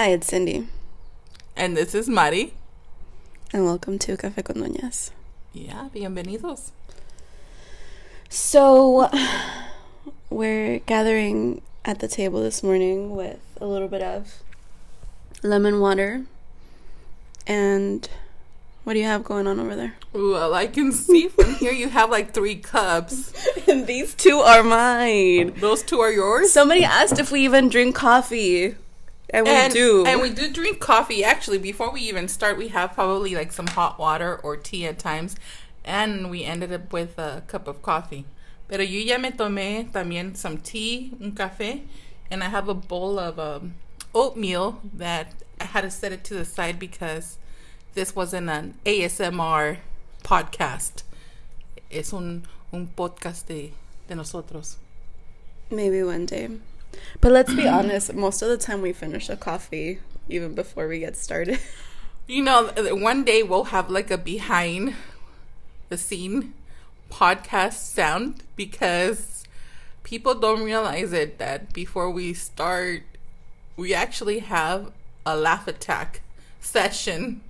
Hi, it's Cindy, And this is Mari. and welcome to Café con Doñas. Yeah, bienvenidos. So, we're gathering at the table this morning with a little bit of lemon water. And what do you have going on over there? Well, I can see from here you have like three cups. and these two are mine. Those two are yours? Somebody asked if we even drink coffee. And we and, do. And we do drink coffee. Actually, before we even start, we have probably like some hot water or tea at times. And we ended up with a cup of coffee. Pero yo ya me tomé también some tea, un café, and I have a bowl of um, oatmeal that I had to set it to the side because this wasn't an ASMR podcast. Es un, un podcast de, de nosotros. Maybe one day. But let's be honest, most of the time we finish a coffee even before we get started. You know, one day we'll have like a behind the scene podcast sound because people don't realize it that before we start, we actually have a laugh attack session.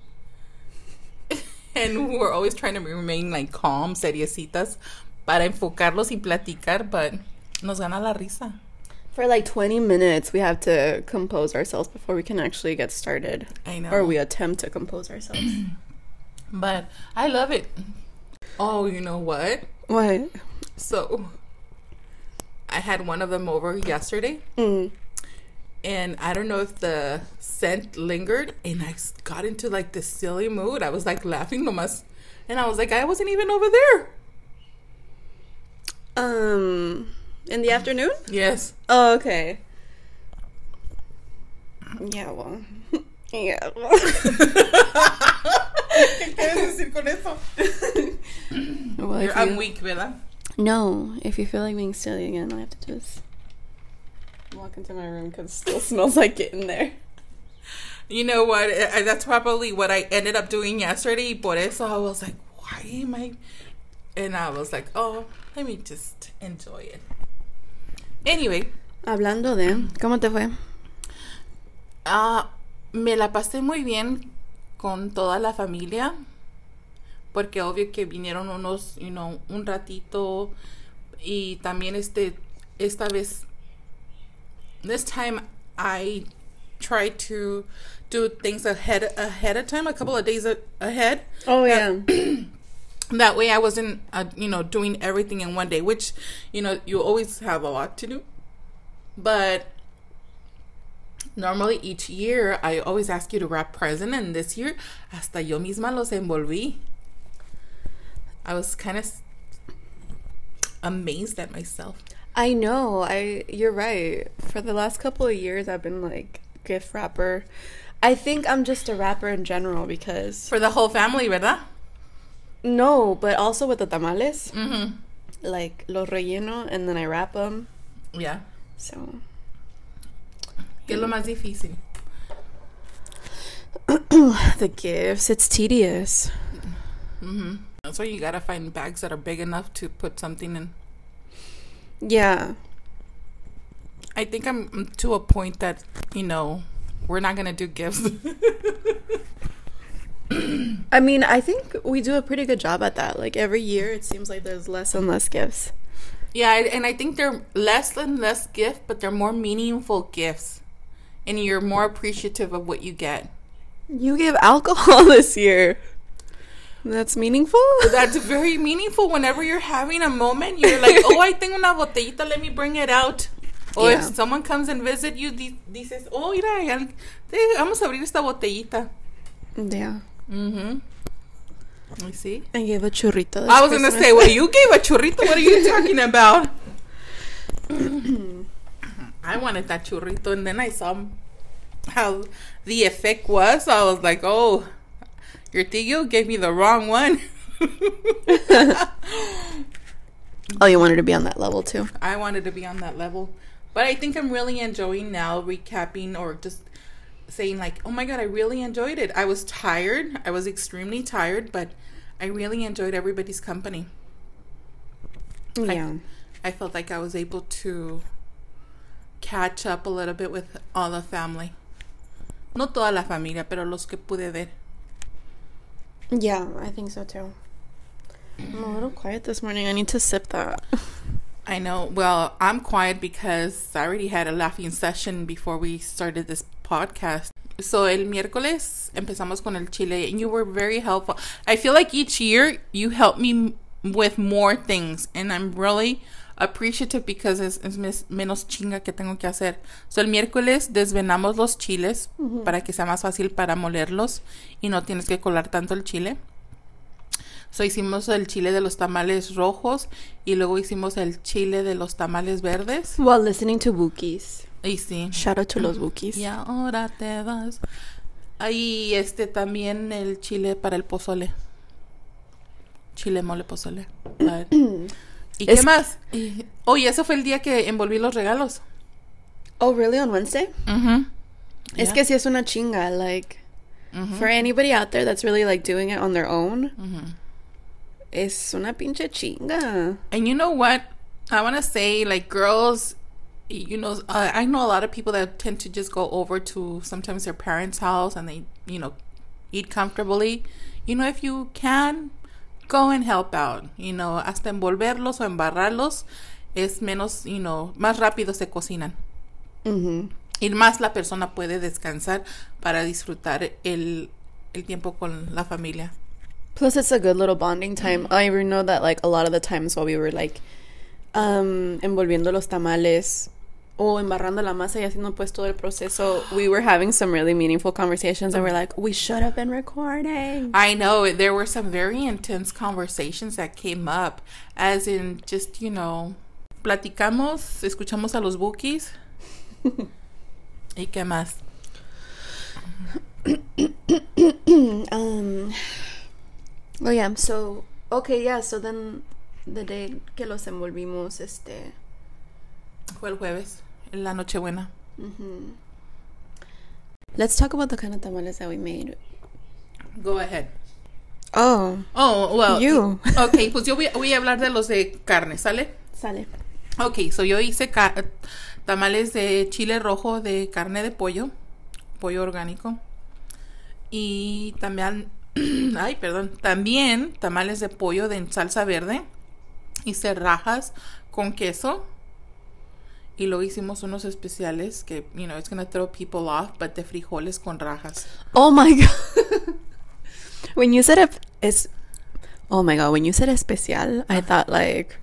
and we're always trying to remain like calm, seriecitas, para enfocarlos y platicar, but nos gana la risa. For like 20 minutes, we have to compose ourselves before we can actually get started. I know. Or we attempt to compose ourselves. But I love it. Oh, you know what? what? So I had one of them over yesterday, Mm. and I don't know if the scent lingered, and I got into like this silly mood. I was like laughing nomás, and I was like, I wasn't even over there. Um, in the afternoon? Yes. Oh, okay. Yeah, well. yeah. well. well, You're, if I'm you- weak, ¿verdad? No, if you feel like being silly again, I have to do is walk into my room because it still smells like it in there. You know what? I, that's probably what I ended up doing yesterday. Por eso I was like, why am I? And I was like, oh, let me just enjoy it. Anyway, Hablando de, ¿cómo te fue? Ah, me la pasé muy bien con toda la familia. Porque obvio que vinieron unos, you know, un ratito. Y también este, esta vez, this time I tried to do things ahead ahead of time, a couple of days ahead. Oh, yeah. That way I wasn't, uh, you know, doing everything in one day, which, you know, you always have a lot to do. But normally each year I always ask you to wrap present, and this year hasta yo misma los envolví. I was kind of amazed at myself. I know. I you're right. For the last couple of years I've been like gift wrapper. I think I'm just a rapper in general because For the whole family, ¿verdad? No, but also with the tamales, Mm-hmm. like los relleno and then I wrap them. Yeah. So ¿Qué lo más difícil? the gifts, it's tedious. Mm-hmm. That's why you gotta find bags that are big enough to put something in. Yeah. I think I'm to a point that, you know, we're not gonna do gifts. I mean, I think we do a pretty good job at that. Like every year it seems like there's less and less gifts. Yeah, and I think they're less and less gift, but they're more meaningful gifts. And you're more appreciative of what you get. You gave alcohol this year. That's meaningful? That's very meaningful whenever you're having a moment. You're like, oh, I tengo una botellita, let me bring it out. Or Yeah. if someone comes and visit you, di- dices, oh, mira, vamos a abrir esta botellita. Yeah. Mm-hmm. You see? I gave a churrito. I was going to say, well, you gave a churrito. What are you talking about? I wanted that churrito, and then I saw how the effect was. I was like, oh, your tío gave me the wrong one. Oh, you wanted to be on that level too. I wanted to be on that level. But I think I'm really enjoying now recapping or just saying, like, oh my God, I really enjoyed it. I was tired. I was extremely tired, but I really enjoyed everybody's company. Yeah. I felt like I was able to catch up a little bit with all the family. No toda la familia, pero los que pude ver. Yeah, I think so too. I'm a little quiet this morning. I need to sip that. I know. Well, I'm quiet because I already had a laughing session before we started this podcast. So el miércoles empezamos con el chile and you were very helpful. I feel like each year you help me with more things and I'm really appreciative because es, menos chinga que tengo que hacer. So el miércoles desvenamos los chiles para que sea más fácil para molerlos y no tienes que colar tanto el chile. So hicimos el chile de los tamales rojos y luego hicimos el chile de los tamales verdes. While listening to Wookiees. Y sí. Shout out to los Wookiees. Y ahora te vas. Ahí este también el chile para el pozole. Chile mole pozole. ¿Y qué Es- más? Y- Oye, ese fue el día que envolví los regalos. Oh, really? On Wednesday? Ujú. Es Yeah. que si es una chinga. Like, for anybody out there that's really like doing it on their own, Ujú. es una pinche chinga. And you know what? I want to say, like, girls, you know, uh, I know a lot of people that tend to just go over to sometimes their parents' house and they, you know, eat comfortably. You know, if you can, go and help out. You know, hasta envolverlos o embarrarlos es menos, you know, más rápido se cocinan. Mm-hmm. Y más la persona puede descansar para disfrutar el, el tiempo con la familia. Plus, it's a good little bonding time. I even know that, like, a lot of the times while we were, like, um, envolviendo los tamales o embarrando la masa y haciendo pues todo el proceso, we were having some really meaningful conversations and we're like, we should have been recording. I know there were some very intense conversations that came up, as in just, you know, platicamos, escuchamos a los bookies. ¿Y qué más? um, oh, yeah, so, okay, yeah, so then the day que los envolvimos, este, Fue el jueves, la Nochebuena. mhm. let's talk about the kind of tamales that we made. Go ahead. Oh, Oh, well. You. Ok, pues yo voy, voy a hablar de los de carne, ¿sale? sale. Ok, so yo hice ca- tamales de chile rojo de carne de pollo, pollo orgánico. Y también, ay, perdón, también tamales de pollo de salsa verde. Hice rajas con queso. Y luego hicimos unos especiales que, you know, it's gonna throw people off, but de frijoles con rajas. Oh my god. when you said it is Oh my god, when you said especial, I thought like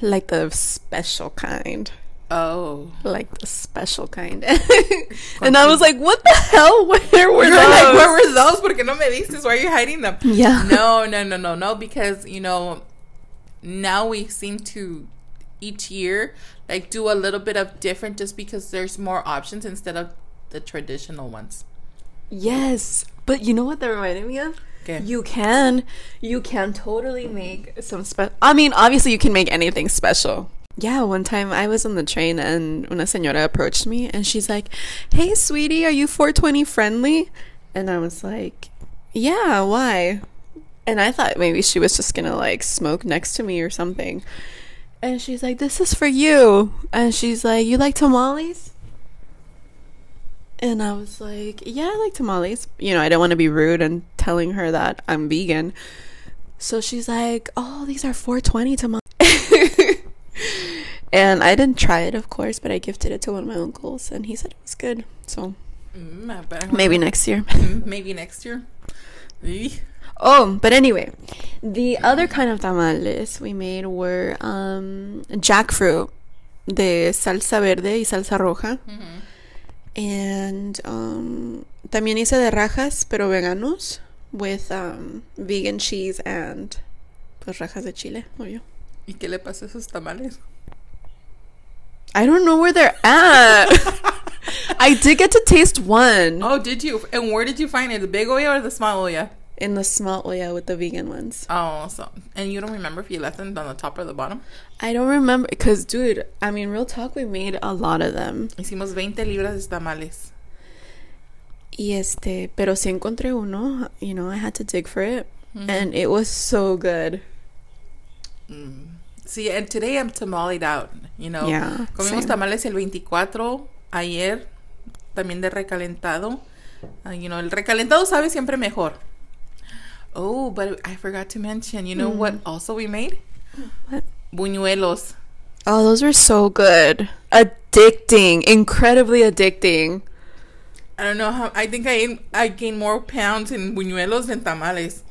like the special kind. Oh. Like the special kind. and I was like, what the hell? Where were those? like, where were those? Porque no me diste? Why are you hiding them? Yeah. No, no, no, no, no. Because you know, now we seem to each year like do a little bit of different, just because there's more options instead of the traditional ones. Yes. But you know what that reminded me of? Okay. You can. You can totally make some special. I mean, obviously, you can make anything special. Yeah, one time I was on the train and una señora approached me and she's like, Hey, sweetie, are you 420 friendly? And I was like, Yeah, why? And I thought maybe she was just gonna like smoke next to me or something. And she's like, This is for you. And she's like, You like tamales? And I was like, yeah, I like tamales. You know, I don't want to be rude and telling her that I'm vegan. So she's like, oh, these are 420 tamales. and I didn't try it, of course, but I gifted it to one of my uncles and he said it was good. So Mm, maybe next year. Mm, maybe next year. Eeh. Oh, but anyway, the other kind of tamales we made were um, jackfruit de salsa verde y salsa roja. Mhm. And um, también hice de rajas, pero veganos, with um, vegan cheese and pues rajas de chile, obvio. ¿Y qué le pasa a esos tamales? I don't know where they're at. I did get to taste one Oh, did you? And where did you find it? The big olla or the small olla? In the small olla with the vegan ones. Oh, so and you don't remember if you left them on the top or the bottom? I don't remember because, dude, I mean, real talk, we made a lot of them. Hicimos 20 libras de tamales. Y este, pero sí encontré uno. You know, I had to dig for it, and it was so good. Mm. See, and today I'm tamalied out, you know. Yeah, Comimos same. tamales el 24 ayer también de recalentado. Uh, you know, el recalentado sabe siempre mejor. Oh, but I forgot to mention, you know hmm. what also we made? What? Buñuelos. Oh, those are so good. Addicting. Incredibly addicting. I don't know how, I think I, I gained more pounds in buñuelos than tamales.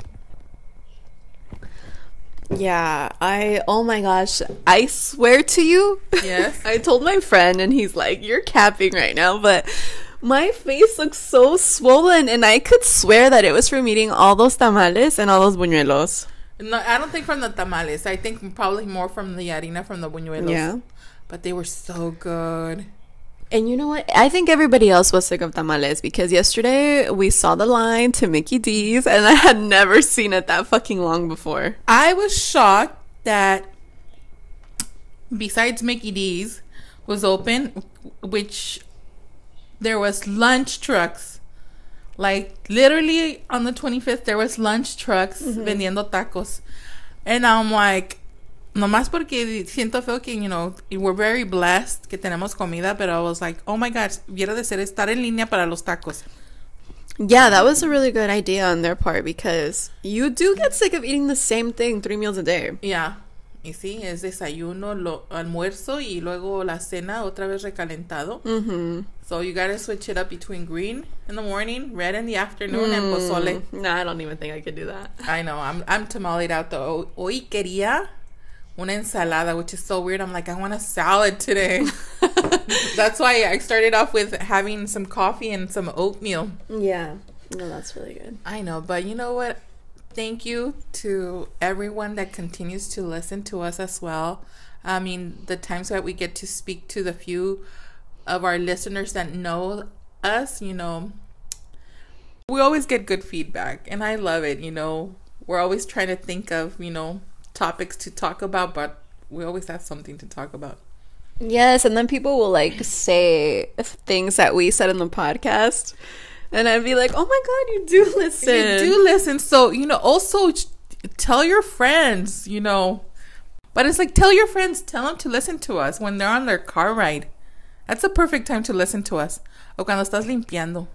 Yeah, I oh my gosh, I swear to you. Yes. I told my friend and he's like, "You're capping right now," but my face looks so swollen and I could swear that it was from eating all those tamales and all those buñuelos. No, I don't think from the tamales. I think probably more from the harina from the buñuelos. Yeah. But they were so good. And you know what? I think everybody else was sick of tamales because yesterday we saw the line to Mickey D's and I had never seen it that fucking long before. I was shocked that besides Mickey D's was open, which there was lunch trucks. Like literally on the 25th there was lunch trucks vendiendo tacos. And I'm like nomás porque siento feo que, you know, we're very blessed que tenemos comida, pero I was like, oh my gosh, hubiera de ser estar en línea para los tacos. Yeah, that was a really good idea on their part because you do get sick of eating the same thing three meals a day. Yeah. Y sí, es desayuno, lo, almuerzo y luego la cena otra vez recalentado. So you gotta switch it up between green in the morning, red in the afternoon, and pozole. Mm, no, I don't even think I could do that. I know, I'm I'm tamaleed out though. Hoy quería una ensalada, which is so weird. I'm like, I want a salad today. That's why I started off with having some coffee and some oatmeal. Yeah. No, that's really good. I know, but you know what? Thank you to everyone that continues to listen to us as well. I mean, the times that we get to speak to the few of our listeners that know us, you know, we always get good feedback, and I love it. You know, we're always trying to think of, you know, topics to talk about, but we always have something to talk about. Yes, and then people will like say things that we said in the podcast, and I'd be like, "Oh my god, you do listen! You do listen. So, you know, also tell your friends, you know. But it's like, tell your friends, tell them to listen to us when they're on their car ride. That's a perfect time to listen to us. O cuando estás limpiando.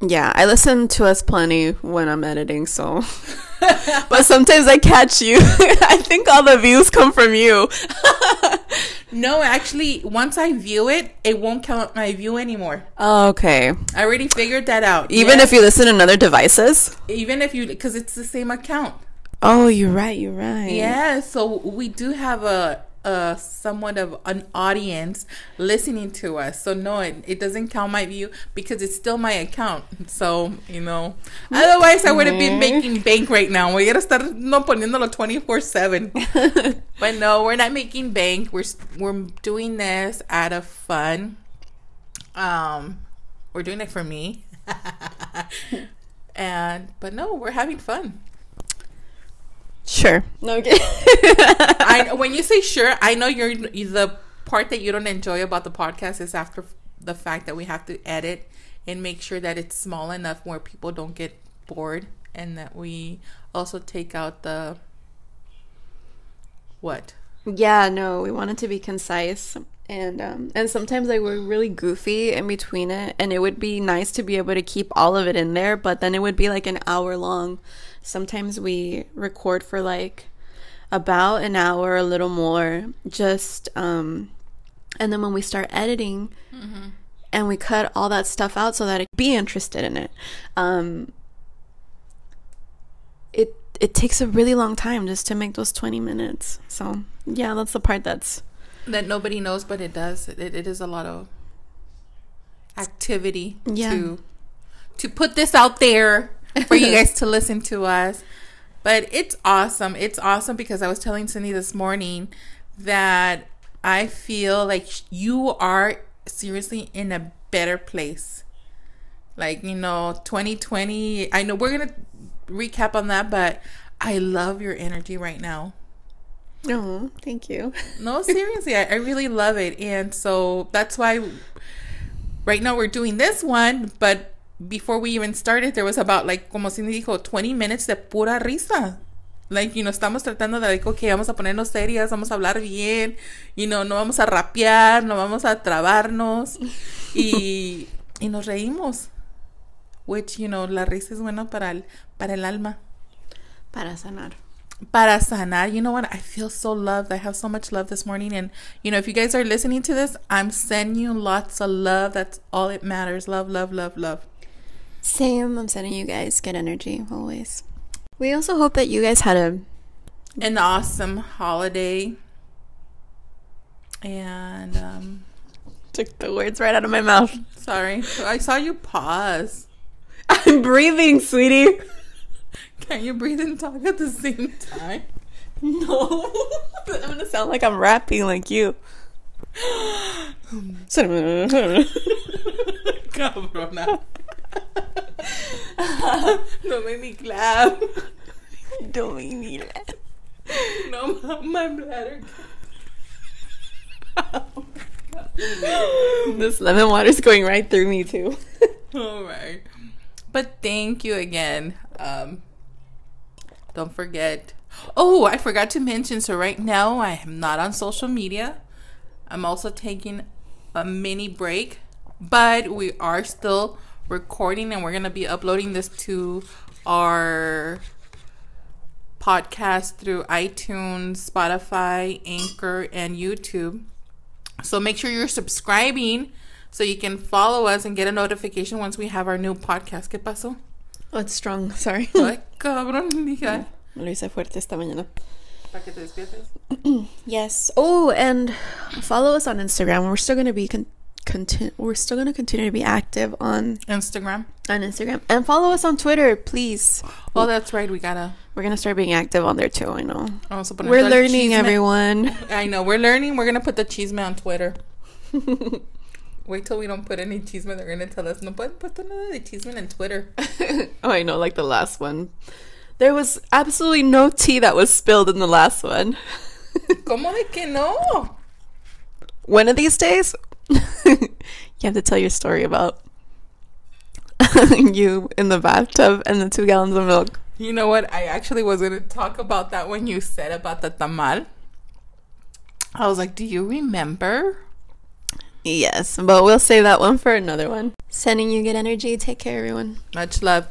Yeah, I listen to us plenty when I'm editing, so. but sometimes I catch you. I think all the views come from you. No, actually, once I view it, it won't count my view anymore. Oh, okay. I already figured that out. Even Yes. if you listen on other devices? even if you, because it's the same account. Oh, you're right, you're right. Yeah, so we do have a, somewhat of an audience listening to us. So no, it, it doesn't count my view because it's still my account. So, you know, otherwise I would have been making bank right now. Voy a estar no poniéndolo 24/7. but no, we're not making bank. We're we're doing this out of fun. Um we're doing it for me. and but no, we're having fun. Sure. Okay. I when you say sure, I know you're the part that you don't enjoy about the podcast is after the fact that we have to edit and make sure that it's small enough where people don't get bored and that we also take out the what? Yeah, no, we wanted to be concise and um and sometimes like we're really goofy in between it and it would be nice to be able to keep all of it in there, but then it would be like an hour long. Sometimes we record for like about an hour, a little more, just um and then when we start editing and we cut all that stuff out so that it be interested in it. Um it it takes a really long time just to make those 20 minutes. So, yeah, that's the part that's That nobody knows but it does. It, it is a lot of activity Yeah. to to put this out there for you guys to listen to us. But it's awesome. It's awesome because I was telling Cindy this morning that I feel like you are seriously in a better place. Like, you know, 2020, I know we're going to recap on that, but I love your energy right now. Oh, thank you. No, seriously, I, I really love it. And so that's why right now we're doing this one, but before we even started, there was about like, como Cindy dijo, 20 minutes de pura risa. like, you know, estamos tratando de, like, ok, vamos a ponernos serias, vamos a hablar bien, you know, no vamos a rapear, no vamos a trabarnos, y, y nos reímos. Which, you know, la risa es buena para el, para el alma. Para sanar. Para sanar. You know what? I feel so loved. I have so much love this morning. And, you know, if you guys are listening to this, I'm sending you lots of love. That's all it matters. Love, love, love, love. Same. I'm sending you guys good energy always. We also hope that you guys had a an awesome holiday. And um took the words right out of my mouth. Sorry. I saw you pause. I'm breathing, sweetie. Can you breathe and talk at the same time? No. I'm gonna sound like I'm rapping like you. Cabrona. no make me clap. Don't make me laugh. No, my bladder. this lemon water is going right through me too. All right. But thank you again. Um, don't forget. Oh, I forgot to mention. So right now I am not on social media. I'm also taking a mini break, but we are still recording and we're going to be uploading this to our podcast through iTunes, Spotify, Anchor, and YouTube. So make sure you're subscribing so you can follow us and get a notification once we have our new podcast. ¿Qué pasó? Oh, it's strong. Sorry. Ay, cabrón. Lo hice fuerte esta mañana. Para que te despiertes. yes. Oh, and follow us on Instagram. We're still going to be con- conti- we're still going to continue to be active on Instagram. on Instagram and follow us on Twitter, please. Oh, that's right. We gotta. We're going to start being active on there too, I know. Vamos a We're learning, everyone. I know. We're learning. We're gonna put the chisme on Twitter. Wait till we don't put any chisme. They're gonna tell us no pueden put de chisme en Twitter. oh, I know, like the last one. There was absolutely no tea that was spilled in the last one. ¿Cómo de que no? One of these days, you have to tell your story about you in the bathtub and the two gallons of milk. You know what? I actually was gonna talk about that when you said about the tamal. I was like, do you remember? Yes, but we'll save that one for another one. Sending you good energy. Take care, everyone. Much love.